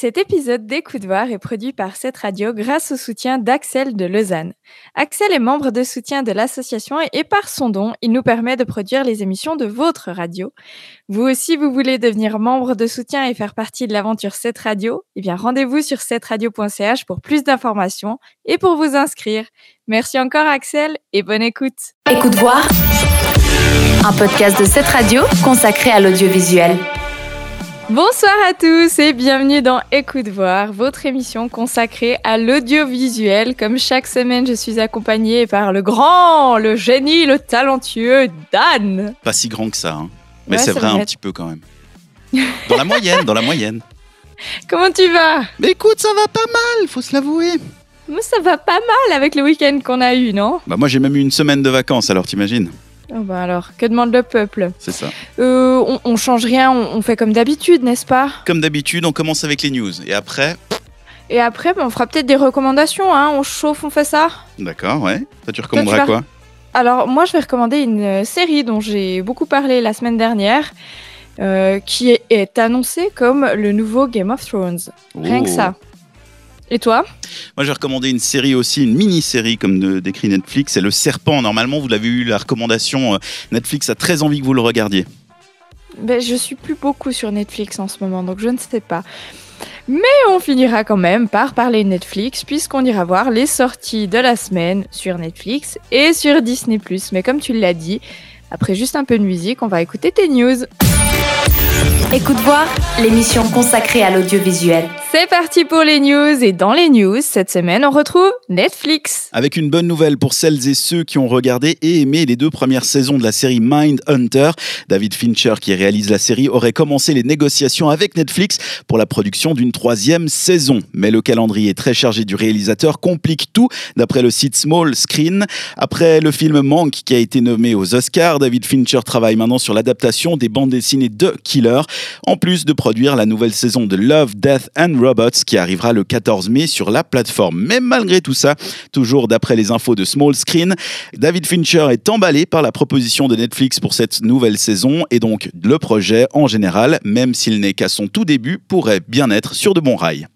Cet épisode d'Écoute voir est produit par cette radio grâce au soutien d'Axel de Lausanne. Axel est membre de soutien de l'association et par son don, il nous permet de produire les émissions de votre radio. Vous aussi, vous voulez devenir membre de soutien et faire partie de l'aventure cette radio? Eh bien, rendez-vous sur cetteradio.ch pour plus d'informations et pour vous inscrire. Merci encore Axel et bonne écoute. Écoute voir, un podcast de cette radio consacré à l'audiovisuel. Bonsoir à tous et bienvenue dans Écoute voir, votre émission consacrée à l'audiovisuel. Comme chaque semaine, je suis accompagnée par le grand, le génie, le talentueux Dan. Pas si grand que ça, hein. mais Ouais, c'est vrai, vrai. un petit peu quand même. Dans la moyenne, dans la moyenne. Comment tu vas? Mais écoute, ça va pas mal, faut se l'avouer. Moi, ça va pas mal avec le week-end qu'on a eu, non? Bah moi j'ai même eu une semaine de vacances, alors t'imagines? Oh bah alors, que demande le peuple? C'est ça. euh, on, on change rien, on, on fait comme d'habitude, n'est-ce pas? Comme d'habitude, on commence avec les news. Et après, Et après, bah, on fera peut-être des recommandations, hein On chauffe, on fait ça? D'accord, ouais. Toi tu recommanderas vas- quoi? Alors, moi, je vais recommander une euh, série dont j'ai beaucoup parlé la semaine dernière, euh, qui est, est annoncée comme le nouveau Game of Thrones. Rien que Oh. ça. Et toi Moi j'ai recommandé une série aussi, une mini-série comme de- décrit Netflix. C'est Le Serpent. Normalement, vous l'avez eu, la recommandation. euh, Netflix a très envie que vous le regardiez. ben, Je suis plus beaucoup sur Netflix en ce moment, donc je ne sais pas. Mais on finira quand même par parler de Netflix, puisqu'on ira voir les sorties de la semaine sur Netflix et sur Disney ⁇ Mais comme tu l'as dit, après juste un peu de musique, on va écouter tes news. Écoute voir, l'émission consacrée à l'audiovisuel. C'est parti pour les news, et dans les news, cette semaine, on retrouve Netflix. Avec une bonne nouvelle pour celles et ceux qui ont regardé et aimé les deux premières saisons de la série Mind Hunter. David Fincher, qui réalise la série, aurait commencé les négociations avec Netflix pour la production d'une troisième saison. Mais le calendrier très chargé du réalisateur complique tout, d'après le site Small Screen. Après le film Manque, qui a été nommé aux Oscars, David Fincher travaille maintenant sur l'adaptation des bandes dessinées de Killer, en plus de produire la nouvelle saison de Love, Death and Robots, qui arrivera le 14 mai sur la plateforme. Mais malgré tout ça, Toujours d'après les infos de Small Screen, David Fincher est emballé par la proposition de Netflix pour cette nouvelle saison et donc le projet en général, même s'il n'est qu'à son tout début, pourrait bien être sur de bons rails.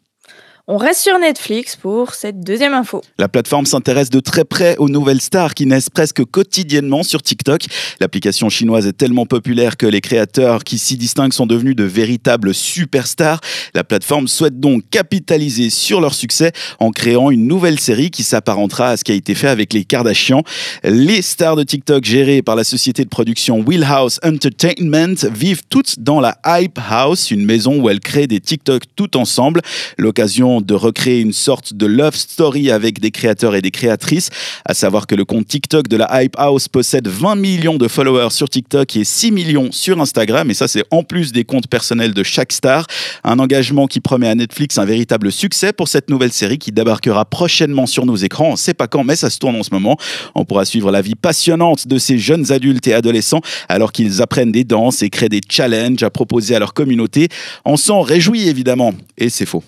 On reste sur Netflix pour cette deuxième info. La plateforme s'intéresse de très près aux nouvelles stars qui naissent presque quotidiennement sur TikTok. L'application chinoise est tellement populaire que les créateurs qui s'y distinguent sont devenus de véritables superstars. La plateforme souhaite donc capitaliser sur leur succès en créant une nouvelle série qui s'apparentera à ce qui a été fait avec les Kardashians. Les stars de TikTok gérées par la société de production Wheelhouse Entertainment vivent toutes dans la Hype House, une maison où elles créent des TikTok tout ensemble. L'occasion de recréer une sorte de love story avec des créateurs et des créatrices. À savoir que le compte TikTok de la Hype House possède 20 millions de followers sur TikTok et 6 millions sur Instagram. Et ça, c'est en plus des comptes personnels de chaque star. Un engagement qui promet à Netflix un véritable succès pour cette nouvelle série qui débarquera prochainement sur nos écrans. On ne sait pas quand, mais ça se tourne en ce moment. On pourra suivre la vie passionnante de ces jeunes adultes et adolescents alors qu'ils apprennent des danses et créent des challenges à proposer à leur communauté. On s'en réjouit évidemment. Et c'est faux.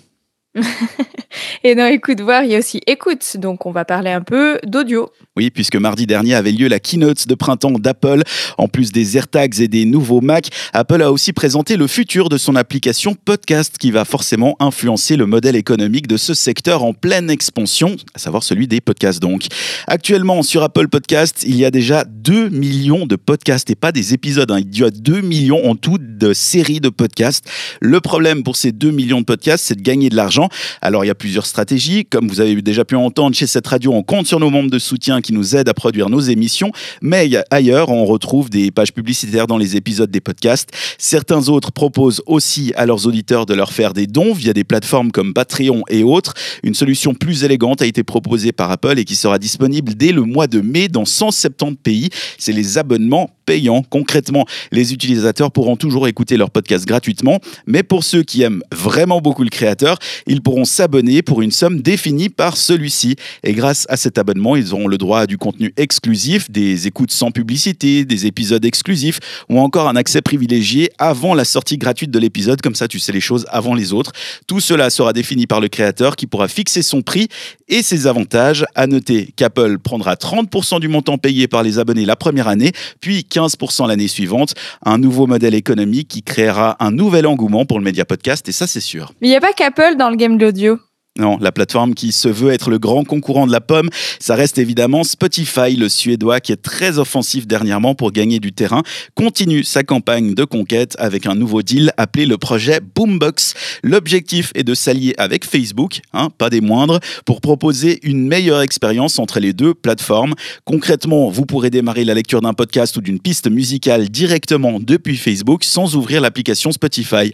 Et dans Écoute voir, il y a aussi Écoute, donc on va parler un peu d'audio. Oui, puisque mardi dernier avait lieu la keynote de printemps d'Apple. En plus des AirTags et des nouveaux Mac, Apple a aussi présenté le futur de son application Podcast qui va forcément influencer le modèle économique de ce secteur en pleine expansion, à savoir celui des podcasts donc. Actuellement, sur Apple Podcast, il y a déjà 2 millions de podcasts et pas des épisodes. hein. Il y a 2 millions en tout de séries de podcasts. Le problème pour ces 2 millions de podcasts, c'est de gagner de l'argent. Alors, il y a plusieurs stratégies. Comme vous avez déjà pu entendre chez cette radio, on compte sur nos membres de soutien qui nous aident à produire nos émissions. Mais ailleurs, on retrouve des pages publicitaires dans les épisodes des podcasts. Certains autres proposent aussi à leurs auditeurs de leur faire des dons via des plateformes comme Patreon et autres. Une solution plus élégante a été proposée par Apple et qui sera disponible dès le mois de mai dans 170 pays. C'est les abonnements payants. Concrètement, les utilisateurs pourront toujours écouter leur podcast gratuitement. Mais pour ceux qui aiment vraiment beaucoup le créateur, ils pourront s'abonner pour une somme définie par celui-ci. Et grâce à cet abonnement, ils auront le droit à du contenu exclusif, des écoutes sans publicité, des épisodes exclusifs ou encore un accès privilégié avant la sortie gratuite de l'épisode. Comme ça, tu sais les choses avant les autres. Tout cela sera défini par le créateur qui pourra fixer son prix et ses avantages. À noter qu'Apple prendra 30% du montant payé par les abonnés la première année, puis 15% l'année suivante. Un nouveau modèle économique qui créera un nouvel engouement pour le média podcast, et ça c'est sûr. Mais il n'y a pas qu'Apple dans le game de l'audio. Non, la plateforme qui se veut être le grand concurrent de la pomme, ça reste évidemment Spotify, le suédois qui est très offensif dernièrement pour gagner du terrain, continue sa campagne de conquête avec un nouveau deal appelé le projet Boombox. L'objectif est de s'allier avec Facebook, hein, pas des moindres, pour proposer une meilleure expérience entre les deux plateformes. Concrètement, vous pourrez démarrer la lecture d'un podcast ou d'une piste musicale directement depuis Facebook sans ouvrir l'application Spotify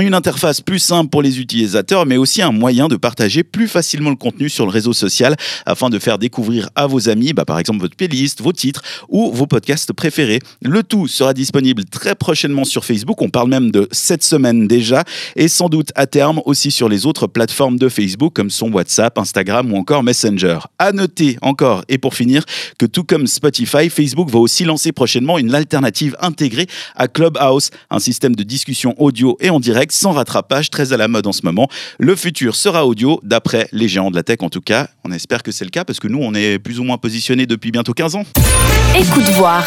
une interface plus simple pour les utilisateurs, mais aussi un moyen de partager plus facilement le contenu sur le réseau social afin de faire découvrir à vos amis, bah, par exemple, votre playlist, vos titres ou vos podcasts préférés. Le tout sera disponible très prochainement sur Facebook. On parle même de cette semaine déjà et sans doute à terme aussi sur les autres plateformes de Facebook comme son WhatsApp, Instagram ou encore Messenger. À noter encore et pour finir que tout comme Spotify, Facebook va aussi lancer prochainement une alternative intégrée à Clubhouse, un système de discussion audio et en direct sans rattrapage, très à la mode en ce moment. Le futur sera audio, d'après les géants de la tech en tout cas. On espère que c'est le cas parce que nous, on est plus ou moins positionnés depuis bientôt 15 ans. Écoute voir.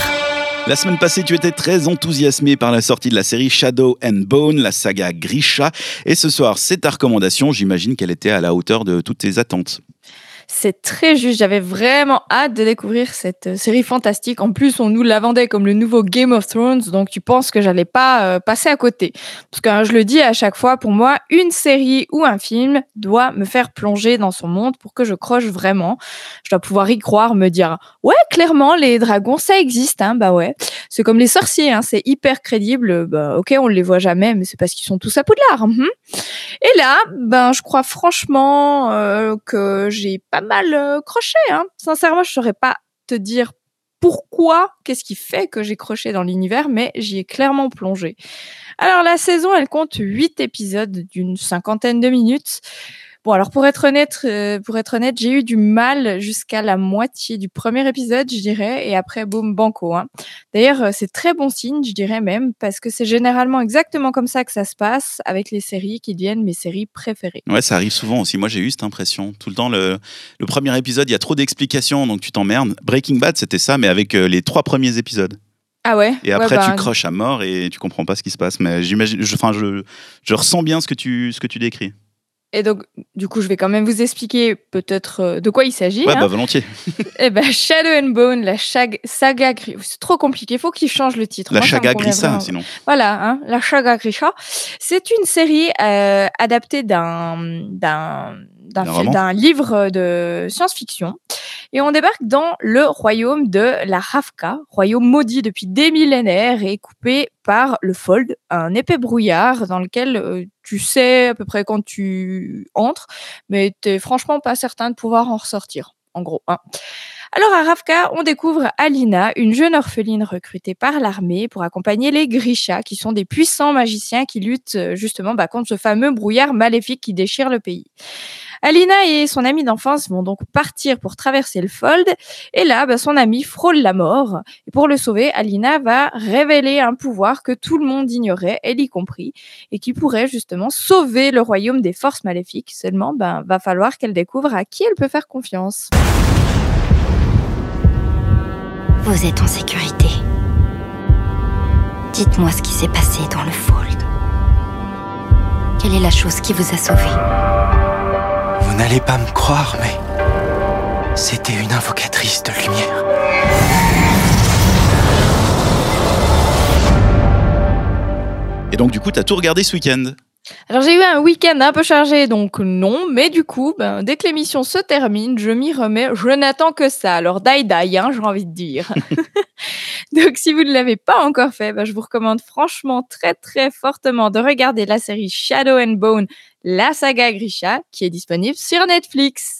La semaine passée, tu étais très enthousiasmé par la sortie de la série Shadow and Bone, la saga Grisha. Et ce soir, c'est ta recommandation. J'imagine qu'elle était à la hauteur de toutes tes attentes. C'est très juste. J'avais vraiment hâte de découvrir cette euh, série fantastique. En plus, on nous la vendait comme le nouveau Game of Thrones, donc tu penses que j'allais pas euh, passer à côté. Parce que hein, je le dis à chaque fois, pour moi, une série ou un film doit me faire plonger dans son monde pour que je croche vraiment. Je dois pouvoir y croire, me dire ouais, clairement, les dragons, ça existe, hein, bah ouais. C'est comme les sorciers, hein, c'est hyper crédible. Bah ok, on les voit jamais, mais c'est parce qu'ils sont tous à Poudlard. Hein. Et là, ben, je crois franchement euh, que j'ai pas mal euh, croché. Hein. Sincèrement, je saurais pas te dire pourquoi, qu'est-ce qui fait que j'ai croché dans l'univers, mais j'y ai clairement plongé. Alors la saison, elle compte 8 épisodes d'une cinquantaine de minutes. Bon, alors pour être honnête, euh, pour être honnête, j'ai eu du mal jusqu'à la moitié du premier épisode, je dirais, et après, boum, banco. Hein. D'ailleurs, euh, c'est très bon signe, je dirais même, parce que c'est généralement exactement comme ça que ça se passe avec les séries qui deviennent mes séries préférées. Ouais, ça arrive souvent aussi. Moi, j'ai eu cette impression. Tout le temps, le, le premier épisode, il y a trop d'explications, donc tu t'emmerdes. Breaking Bad, c'était ça, mais avec euh, les trois premiers épisodes. Ah ouais? Et après, Ouais, bah, tu croches à mort et tu comprends pas ce qui se passe. Mais j'imagine, je, enfin, je, je ressens bien ce que tu, ce que tu décris. Et donc, du coup, je vais quand même vous expliquer peut-être euh, de quoi il s'agit. Ouais, hein. bah volontiers. Eh ben, Shadow and Bone, la chag- saga Gri- C'est trop compliqué, faut qu'il change le titre. La Moi, chaga convient Grissa, vraiment. sinon. Voilà, hein, la Chaga Grisha. C'est une série euh, adaptée d'un d'un d'un livre de science-fiction. Et on débarque dans le royaume de la Ravka, royaume maudit depuis des millénaires et coupé par le Fold, un épais brouillard dans lequel euh, tu sais à peu près quand tu entres, mais t'es franchement pas certain de pouvoir en ressortir, en gros. hein. Alors à Ravka, on découvre Alina, une jeune orpheline recrutée par l'armée pour accompagner les Grisha, qui sont des puissants magiciens qui luttent euh, justement bah, contre ce fameux brouillard maléfique qui déchire le pays. Alina et son amie d'enfance vont donc partir pour traverser le Fold, et là, bah, son ami frôle la mort. Et pour le sauver, Alina va révéler un pouvoir que tout le monde ignorait, elle y compris, et qui pourrait justement sauver le royaume des forces maléfiques. Seulement, ben, va falloir qu'elle découvre à qui elle peut faire confiance. Vous êtes en sécurité. Dites-moi ce qui s'est passé dans le Fold. Quelle est la chose qui vous a sauvé n'allez pas me croire, mais c'était une invocatrice de lumière. Et donc, du coup, t'as tout regardé ce week-end. Alors j'ai eu un week-end un peu chargé, donc non, mais du coup, ben, dès que l'émission se termine, je m'y remets, je n'attends que ça. Alors die die, hein, j'ai envie de dire. donc si vous ne l'avez pas encore fait, ben, je vous recommande franchement très très fortement de regarder la série Shadow and Bone, la saga Grisha, qui est disponible sur Netflix.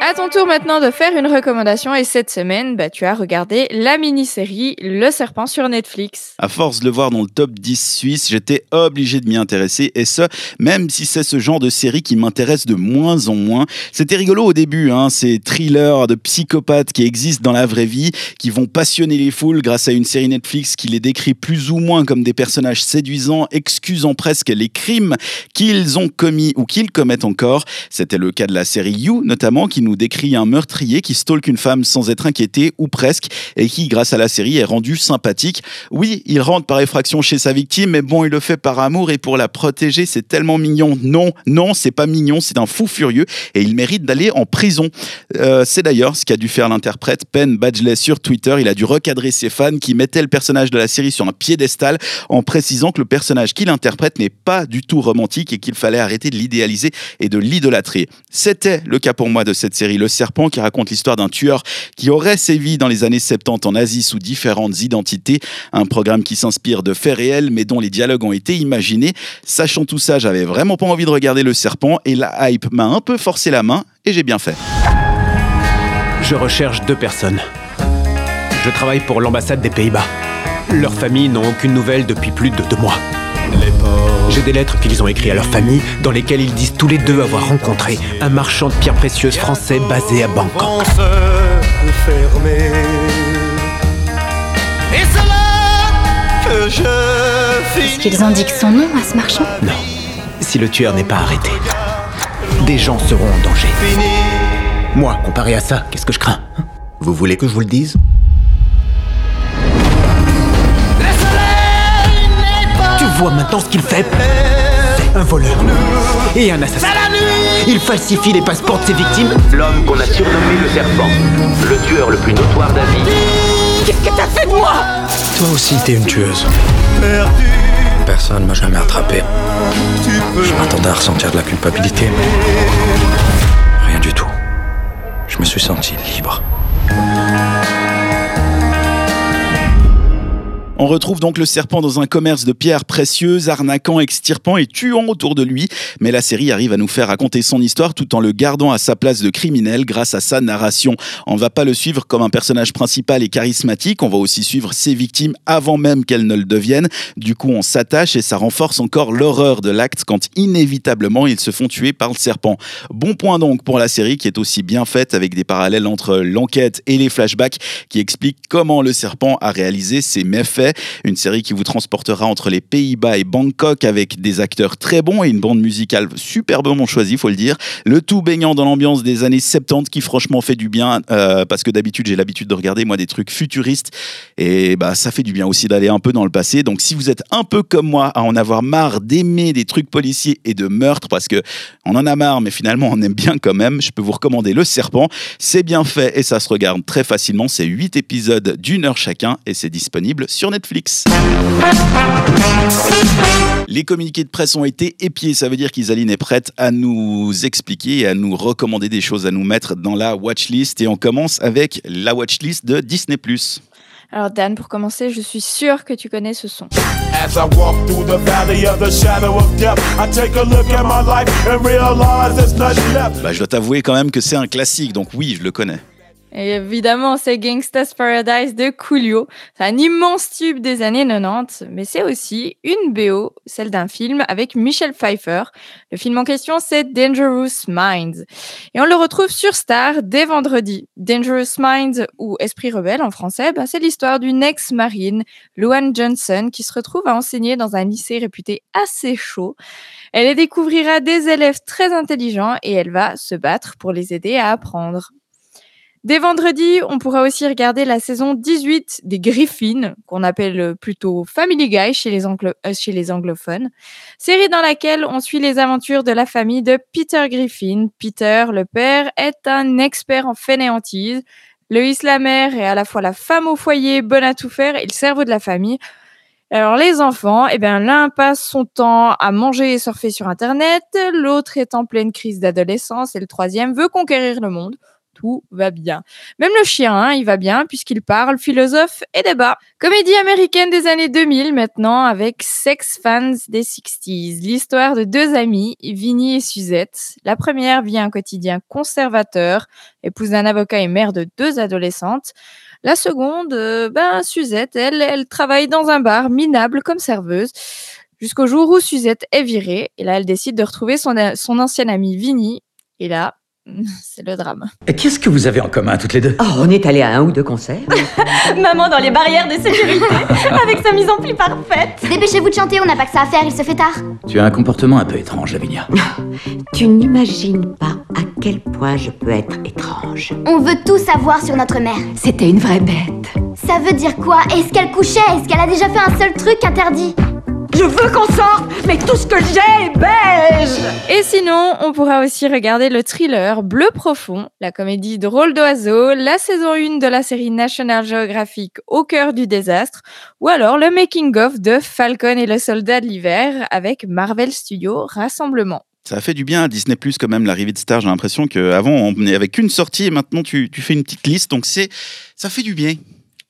À ton tour maintenant de faire une recommandation et cette semaine, bah, tu as regardé la mini-série Le Serpent sur Netflix. À force de le voir dans le top 10 suisse, j'étais obligé de m'y intéresser, et ce, même si c'est ce genre de série qui m'intéresse de moins en moins. C'était rigolo au début, hein, ces thrillers de psychopathes qui existent dans la vraie vie, qui vont passionner les foules grâce à une série Netflix qui les décrit plus ou moins comme des personnages séduisants, excusant presque les crimes qu'ils ont commis ou qu'ils commettent encore. C'était le cas de la série You, notamment, qui nous décrit un meurtrier qui stalk une femme sans être inquiété, ou presque, et qui, grâce à la série, est rendu sympathique. Oui, il rentre par effraction chez sa victime, mais bon, il le fait par amour et pour la protéger, c'est tellement mignon. Non, non, c'est pas mignon, c'est un fou furieux et il mérite d'aller en prison. Euh, c'est d'ailleurs ce qu'a dû faire l'interprète Penn Badgley sur Twitter. Il a dû recadrer ses fans qui mettaient le personnage de la série sur un piédestal en précisant que le personnage qu'il interprète n'est pas du tout romantique et qu'il fallait arrêter de l'idéaliser et de l'idolâtrer. C'était le cas pour moi de cette série Le Serpent qui raconte l'histoire d'un tueur qui aurait sévi dans les années 70 en Asie sous différentes identités. Un programme qui s'inspire de faits réels mais dont les dialogues ont été imaginés. Sachant tout ça, j'avais vraiment pas envie de regarder Le Serpent et la hype m'a un peu forcé la main et j'ai bien fait. Je recherche deux personnes. Je travaille pour l'ambassade des Pays-Bas. Leurs familles n'ont aucune nouvelle depuis plus de deux mois. J'ai des lettres qu'ils ont écrites à leur famille dans lesquelles ils disent tous les deux avoir rencontré un marchand de pierres précieuses français basé à Bangkok. Est-ce qu'ils indiquent son nom à ce marchand? Non. Si le tueur n'est pas arrêté, des gens seront en danger. Moi, comparé à ça, qu'est-ce que je crains? Vous voulez que je vous le dise? Tu vois maintenant ce qu'il fait Un voleur et un assassin. Il falsifie les passeports de ses victimes. L'homme qu'on a surnommé le serpent, le tueur le plus notoire d'Asie. Qu'est-ce que t'as fait de moi? Toi aussi, t'es une tueuse. Personne m'a jamais attrapé. Je m'attendais à ressentir de la culpabilité, mais rien du tout. Je me suis senti libre. On retrouve donc le serpent dans un commerce de pierres précieuses, arnaquant, extirpant et tuant autour de lui. Mais la série arrive à nous faire raconter son histoire tout en le gardant à sa place de criminel grâce à sa narration. On va pas le suivre comme un personnage principal et charismatique, on va aussi suivre ses victimes avant même qu'elles ne le deviennent. Du coup, on s'attache et ça renforce encore l'horreur de l'acte quand inévitablement ils se font tuer par le serpent. Bon point donc pour la série qui est aussi bien faite avec des parallèles entre l'enquête et les flashbacks qui expliquent comment le serpent a réalisé ses méfaits une série qui vous transportera entre les Pays-Bas et Bangkok avec des acteurs très bons et une bande musicale superbement choisie, faut le dire. Le tout baignant dans l'ambiance des années 70 qui franchement fait du bien euh, parce que d'habitude j'ai l'habitude de regarder moi des trucs futuristes et bah ça fait du bien aussi d'aller un peu dans le passé. Donc si vous êtes un peu comme moi à en avoir marre d'aimer des trucs policiers et de meurtres parce que on en a marre mais finalement on aime bien quand même, je peux vous recommander Le Serpent. C'est bien fait et ça se regarde très facilement. C'est 8 épisodes d'une heure chacun et c'est disponible sur Netflix. Netflix. Les communiqués de presse ont été épiés, ça veut dire qu'Isaline est prête à nous expliquer et à nous recommander des choses à nous mettre dans la watchlist. Et on commence avec la watchlist de Disney ⁇ alors Dan, pour commencer, je suis sûre que tu connais ce son. Bah, je dois t'avouer quand même que c'est un classique, donc oui, je le connais. Et évidemment, c'est Gangsta's Paradise de Coolio. C'est un immense tube des années 90, mais c'est aussi une BO, celle d'un film avec Michel Pfeiffer. Le film en question, c'est Dangerous Minds. Et on le retrouve sur Star dès vendredi. Dangerous Minds, ou Esprit rebelle en français, bah, c'est l'histoire d'une ex-marine, Luan Johnson, qui se retrouve à enseigner dans un lycée réputé assez chaud. Elle y découvrira des élèves très intelligents et elle va se battre pour les aider à apprendre. Dès vendredi, on pourra aussi regarder la saison 18 des Griffins, qu'on appelle plutôt Family Guy chez les, euh, chez les anglophones. Série dans laquelle on suit les aventures de la famille de Peter Griffin. Peter, le père, est un expert en fainéantise. Lois, la mère, est à la fois la femme au foyer, bonne à tout faire, et le cerveau de la famille. Alors les enfants, eh bien l'un passe son temps à manger et surfer sur Internet, l'autre est en pleine crise d'adolescence et le troisième veut conquérir le monde tout va bien. Même le chien, hein, il va bien puisqu'il parle, philosophe et débat. Comédie américaine des années 2000 maintenant avec Sex Fans des 60s. L'histoire de deux amies, Vinnie et Suzette. La première vit un quotidien conservateur, épouse d'un avocat et mère de deux adolescentes. La seconde, euh, ben Suzette, elle, elle travaille dans un bar minable comme serveuse. Jusqu'au jour où Suzette est virée, et là elle décide de retrouver son, son ancienne amie Vinnie, et là, c'est le drame. Et qu'est-ce que vous avez en commun toutes les deux? Oh, on est allé à un ou deux concerts. Maman dans les barrières de sécurité, avec sa mise en pli parfaite. Dépêchez-vous de chanter, on n'a pas que ça à faire, il se fait tard. Tu as un comportement un peu étrange, Lavinia. tu n'imagines pas à quel point je peux être étrange. On veut tout savoir sur notre mère. C'était une vraie bête. Ça veut dire quoi? Est-ce qu'elle couchait? Est-ce qu'elle a déjà fait un seul truc interdit? Je veux qu'on sorte, mais tout ce que j'ai est beige Et sinon, on pourra aussi regarder le thriller Bleu Profond, la comédie Drôle d'oiseau, la saison 1 de la série National Geographic Au cœur du désastre, ou alors le making-of de Falcon et le soldat de l'hiver avec Marvel Studios Rassemblement. Ça a fait du bien à Disney Plus quand même l'arrivée de Star. J'ai l'impression qu'avant on venait avec une sortie et maintenant tu, tu fais une petite liste. Donc c'est ça fait du bien.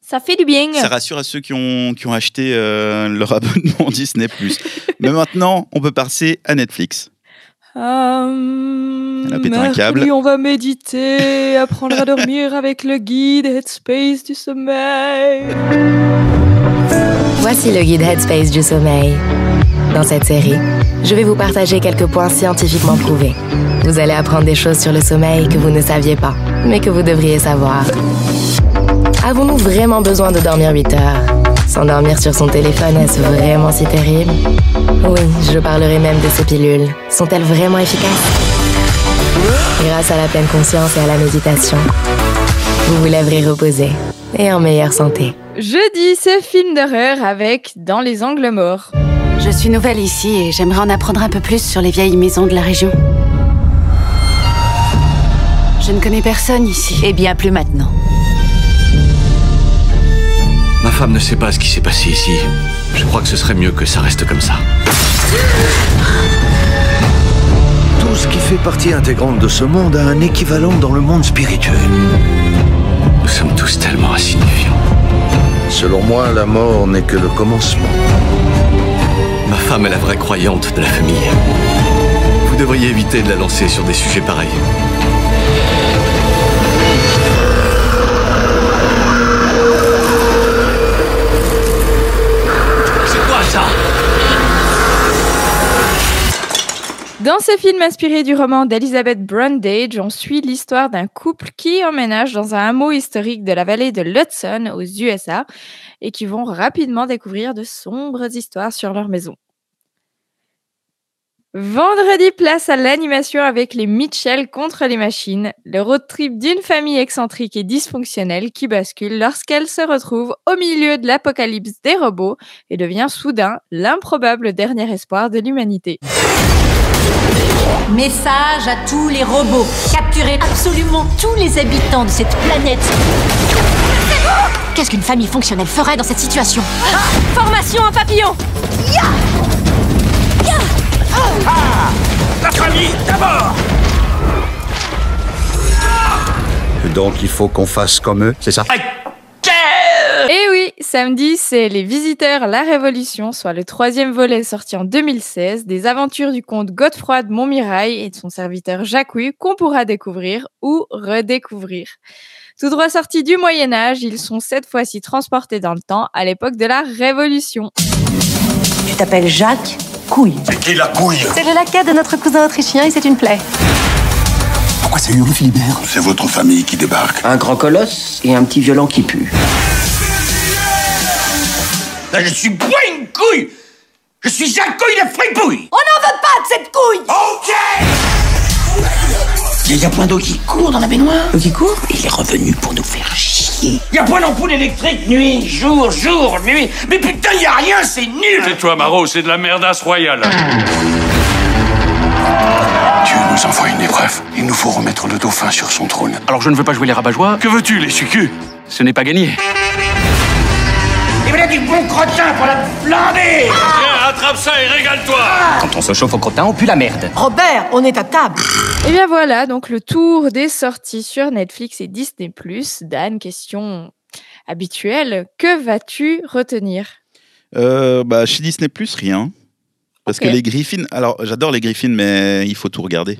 Ça fait du bien. Ça rassure à ceux qui ont, qui ont acheté euh, leur abonnement Disney+. Mais maintenant, on peut passer à Netflix. Um, Elle a pété un câble. on va méditer, apprendre à dormir avec le guide Headspace du sommeil. Voici le guide Headspace du sommeil. Dans cette série, je vais vous partager quelques points scientifiquement prouvés. Vous allez apprendre des choses sur le sommeil que vous ne saviez pas, mais que vous devriez savoir. Avons-nous vraiment besoin de dormir 8 heures S'endormir sur son téléphone, est-ce vraiment si terrible Oui, je parlerai même de ces pilules. Sont-elles vraiment efficaces Grâce à la pleine conscience et à la méditation, vous vous lèverez reposé et en meilleure santé. Jeudi, ce film d'horreur avec Dans les angles morts. Je suis nouvelle ici et j'aimerais en apprendre un peu plus sur les vieilles maisons de la région. Je ne connais personne ici. Eh bien, plus maintenant. Ma femme ne sait pas ce qui s'est passé ici. Je crois que ce serait mieux que ça reste comme ça. Tout ce qui fait partie intégrante de ce monde a un équivalent dans le monde spirituel. Nous sommes tous tellement insignifiants. Selon moi, la mort n'est que le commencement. Ma femme est la vraie croyante de la famille. Vous devriez éviter de la lancer sur des sujets pareils. Dans ce film inspiré du roman d'Elizabeth Brundage, on suit l'histoire d'un couple qui emménage dans un hameau historique de la vallée de l'Hudson aux USA et qui vont rapidement découvrir de sombres histoires sur leur maison. Vendredi, place à l'animation avec les Mitchell contre les machines, le road trip d'une famille excentrique et dysfonctionnelle qui bascule lorsqu'elle se retrouve au milieu de l'apocalypse des robots et devient soudain l'improbable dernier espoir de l'humanité. Message à tous les robots. Capturez absolument tous les habitants de cette planète. Qu'est-ce qu'une famille fonctionnelle ferait dans cette situation ah, Formation en papillon ah famille, d'abord Donc il faut qu'on fasse comme eux, c'est ça et eh oui, samedi, c'est Les Visiteurs, la Révolution, soit le troisième volet sorti en 2016 des aventures du comte Godefroy de Montmirail et de son serviteur Jacques qu'on pourra découvrir ou redécouvrir. Tout droit sortis du Moyen Âge, ils sont cette fois-ci transportés dans le temps à l'époque de la Révolution. Tu t'appelles Jacques Couille. C'est qui la couille? C'est le laquais de notre cousin autrichien et c'est une plaie. Pourquoi c'est Uri Philibert C'est votre famille qui débarque. Un grand colosse et un petit violent qui pue. Là, je suis pas une couille Je suis un couille de fripouille On n'en veut pas de cette couille Ok Il y a point d'eau qui court dans la baignoire L'eau qui court Il est revenu pour nous faire chier. Il y a point d'ampoule électrique nuit, jour, jour, nuit. Mais putain, il y a rien, c'est nul Tais-toi, Maro, c'est de la merdasse royale. Dieu nous envoie une épreuve. Il nous faut remettre le dauphin sur son trône. Alors je ne veux pas jouer les rabat-joie. Que veux-tu, les sucus? Ce n'est pas gagné. Du bon crottin pour la flamber Tiens, attrape ça et régale-toi Quand on se chauffe au crottin, on pue la merde. Robert, on est à table Et bien voilà, donc le tour des sorties sur Netflix et Disney+. Dan, question habituelle, que vas-tu retenir? Euh, bah, Chez Disney+, rien. Parce que les Griffins... Alors, j'adore les Griffins, mais il faut tout regarder.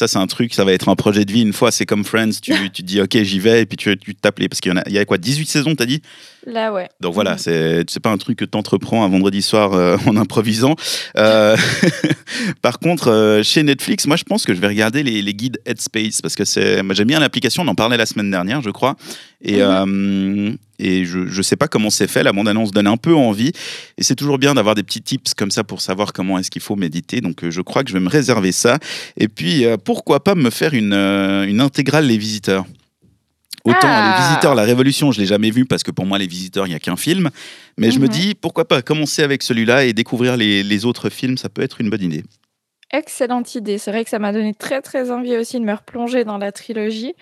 Ça, c'est un truc, ça va être un projet de vie une fois. C'est comme Friends, tu, tu te dis, ok, j'y vais, et puis tu, tu t'appelles. Parce qu'il y, en a, il y a quoi, 18 saisons, t'as dit? Là, ouais. Donc voilà, c'est, c'est pas un truc que t'entreprends un vendredi soir euh, en improvisant. Euh, par contre, euh, chez Netflix, moi, je pense que je vais regarder les, les guides Headspace, parce que c'est, moi, j'aime bien l'application, on en parlait la semaine dernière, je crois. Et, euh, et je, je sais pas comment c'est fait, la bande-annonce donne un peu envie. Et c'est toujours bien d'avoir des petits tips comme ça pour savoir comment est-ce qu'il faut méditer. Donc euh, je crois que je vais me réserver ça. Et puis, euh, pourquoi pas me faire une, une intégrale Les Visiteurs Autant Ah. Les Visiteurs, La Révolution, je l'ai jamais vu parce que pour moi, Les Visiteurs, il n'y a qu'un film. Mais je me Mhm. dis, pourquoi pas commencer avec celui-là et découvrir les, les autres films, ça peut être une bonne idée. Excellente idée. C'est vrai que ça m'a donné très très envie aussi de me replonger dans la trilogie.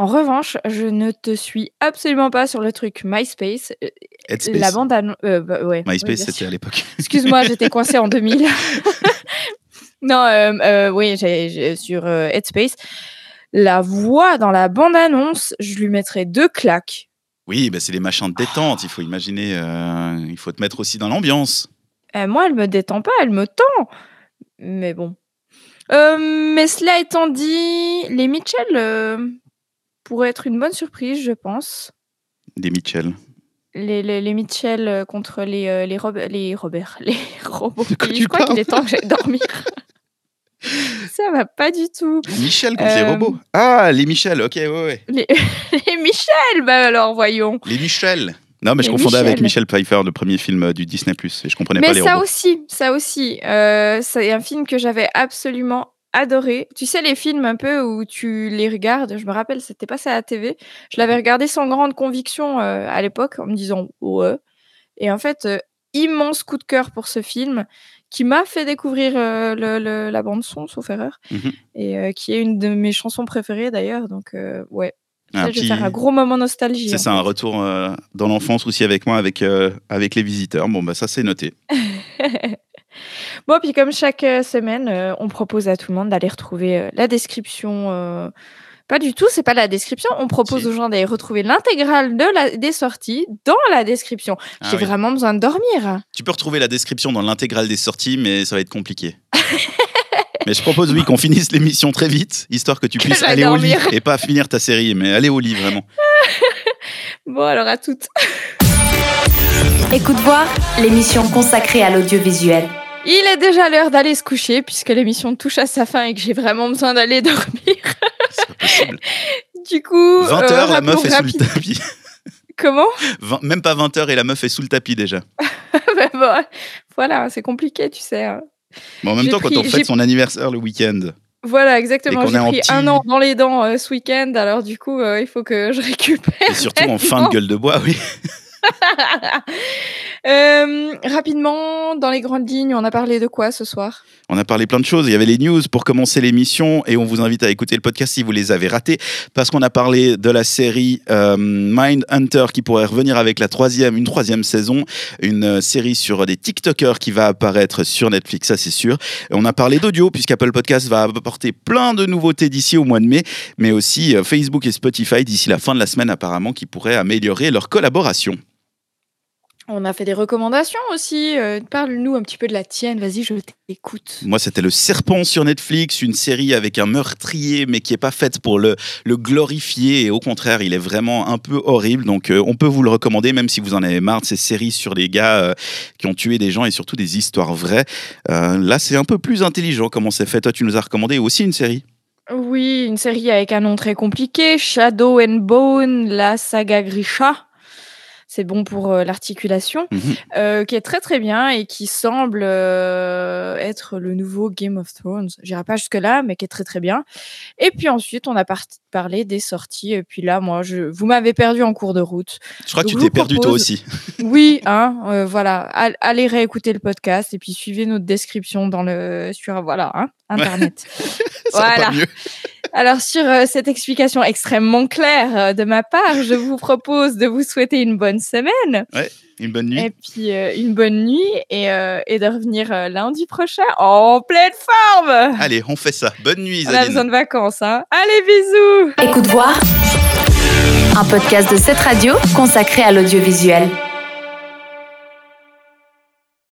En revanche, je ne te suis absolument pas sur le truc MySpace. Euh, Headspace. La bande annon- euh, bah, ouais, MySpace, c'était à l'époque. Excuse-moi, j'étais coincée en 2000. non, euh, euh, oui, j'ai, j'ai- sur Headspace. La voix dans la bande-annonce, je lui mettrais deux claques. Oui, bah, c'est les machins de détente. Il faut imaginer, il faut te mettre aussi dans l'ambiance. Moi, elle me détend pas, elle me tend. Mais bon. Euh, mais cela étant dit, les Mitchell euh, pourraient être une bonne surprise, je pense. Des Mitchell. Les, les, les Mitchell euh, contre les, euh, les, Rob- les Robert, les robots. je crois qu'il est temps que j'aille dormir. Ça va pas du tout. Michel contre les Euh, robots. Ah, les Michel, ok, ouais, ouais. Les, les Michel, bah alors voyons. Les Michel. Non, mais je Les confondais avec Michel. Pfeiffer, le premier film du Disney+. Et je comprenais pas Mais les ça robots. aussi, ça aussi. euh, c'est un film que j'avais absolument adoré. Tu sais, les films un peu où tu les regardes, je me rappelle, c'était passé à la TV. Je l'avais regardé sans grande conviction euh, à l'époque, en me disant ouais. Et en fait, euh, immense coup de cœur pour ce film qui m'a fait découvrir euh, le- le- la bande-son, sauf erreur, Mhm. et qui est une de mes chansons préférées d'ailleurs. Donc, ouais. Ça, je vais faire un gros moment nostalgie. C'est ça, un retour dans l'enfance aussi avec moi, avec, avec les visiteurs. Bon, bah ça, c'est noté. Bon, puis comme chaque euh, semaine, euh, on propose à tout le monde d'aller retrouver euh, la description. euh, Pas du tout, c'est pas la description. On propose aux gens d'aller retrouver l'intégrale de la... des sorties dans la description. Ah J'ai oui. vraiment besoin de dormir. Tu peux retrouver la description dans l'intégrale des sorties, mais ça va être compliqué. mais je propose, oui, qu'on finisse l'émission très vite, histoire que tu puisses j'aille aller au lit dormir. et pas finir ta série, mais aller au lit, vraiment. Bon, alors à toutes. Écoute voir, l'émission consacrée à l'audiovisuel. Il est déjà l'heure d'aller se coucher puisque l'émission touche à sa fin et que j'ai vraiment besoin d'aller dormir. Du coup, 20 euh, heures, la meuf est sous le tapis. Comment 20 même pas 20 heures et la meuf est sous le tapis déjà. Bah, bon, Voilà, c'est compliqué, tu sais. hein. Mais en même J'ai temps, quand on j'ai- fête son anniversaire le week-end, Voilà, exactement. Et qu'on J'ai pris petit- un an dans les dents euh, ce week-end, alors du coup, euh, il faut que je récupère. et surtout en fin de gueule de bois, oui. Euh, rapidement, dans les grandes lignes, on a parlé de quoi ce soir? On a parlé plein de choses. Il y avait les news pour commencer l'émission et on vous invite à écouter le podcast si vous les avez ratés parce qu'on a parlé de la série euh, Mind Hunter qui pourrait revenir avec la troisième, une troisième saison, une euh, série sur des TikTokers qui va apparaître sur Netflix, ça c'est sûr. On a parlé d'audio puisqu'Apple Podcast va apporter plein de nouveautés d'ici au mois de mai, mais aussi euh, Facebook et Spotify d'ici la fin de la semaine apparemment qui pourraient améliorer leur collaboration. On a fait des recommandations aussi. euh, Parle-nous un petit peu de la tienne. Vas-y, je t'écoute. Moi, c'était Le Serpent sur Netflix, une série avec un meurtrier, mais qui est pas faite pour le, le glorifier. Et au contraire, il est vraiment un peu horrible. Donc, euh, on peut vous le recommander, même si vous en avez marre de ces séries sur les gars euh, qui ont tué des gens et surtout des histoires vraies. Là, c'est un peu plus intelligent comment c'est fait. Toi, tu nous as recommandé aussi une série. Oui, une série avec un nom très compliqué, Shadow and Bone, la saga Grisha. C'est bon pour euh, l'articulation, Mhm. euh, qui est très très bien et qui semble euh, être le nouveau Game of Thrones. J'irai pas jusque là, mais qui est très très bien. Et puis ensuite, on a par- parlé des sorties. Et puis là, moi, je, vous m'avez perdu en cours de route. Je crois que tu t'es perdu toi aussi. Oui, hein, voilà. Al- Allez réécouter le podcast et puis suivez notre description dans le sur voilà, hein, internet. Ça va pas voilà. Alors sur euh, cette explication extrêmement claire euh, de ma part, je vous propose de vous souhaiter une bonne semaine Ouais, une bonne nuit. et puis euh, une bonne nuit et, euh, et de revenir euh, lundi prochain en pleine forme. Allez, on fait ça. Bonne nuit, On a besoin de vacances, hein. Allez, bisous. Écoute voir, un podcast de cette radio consacré à l'audiovisuel.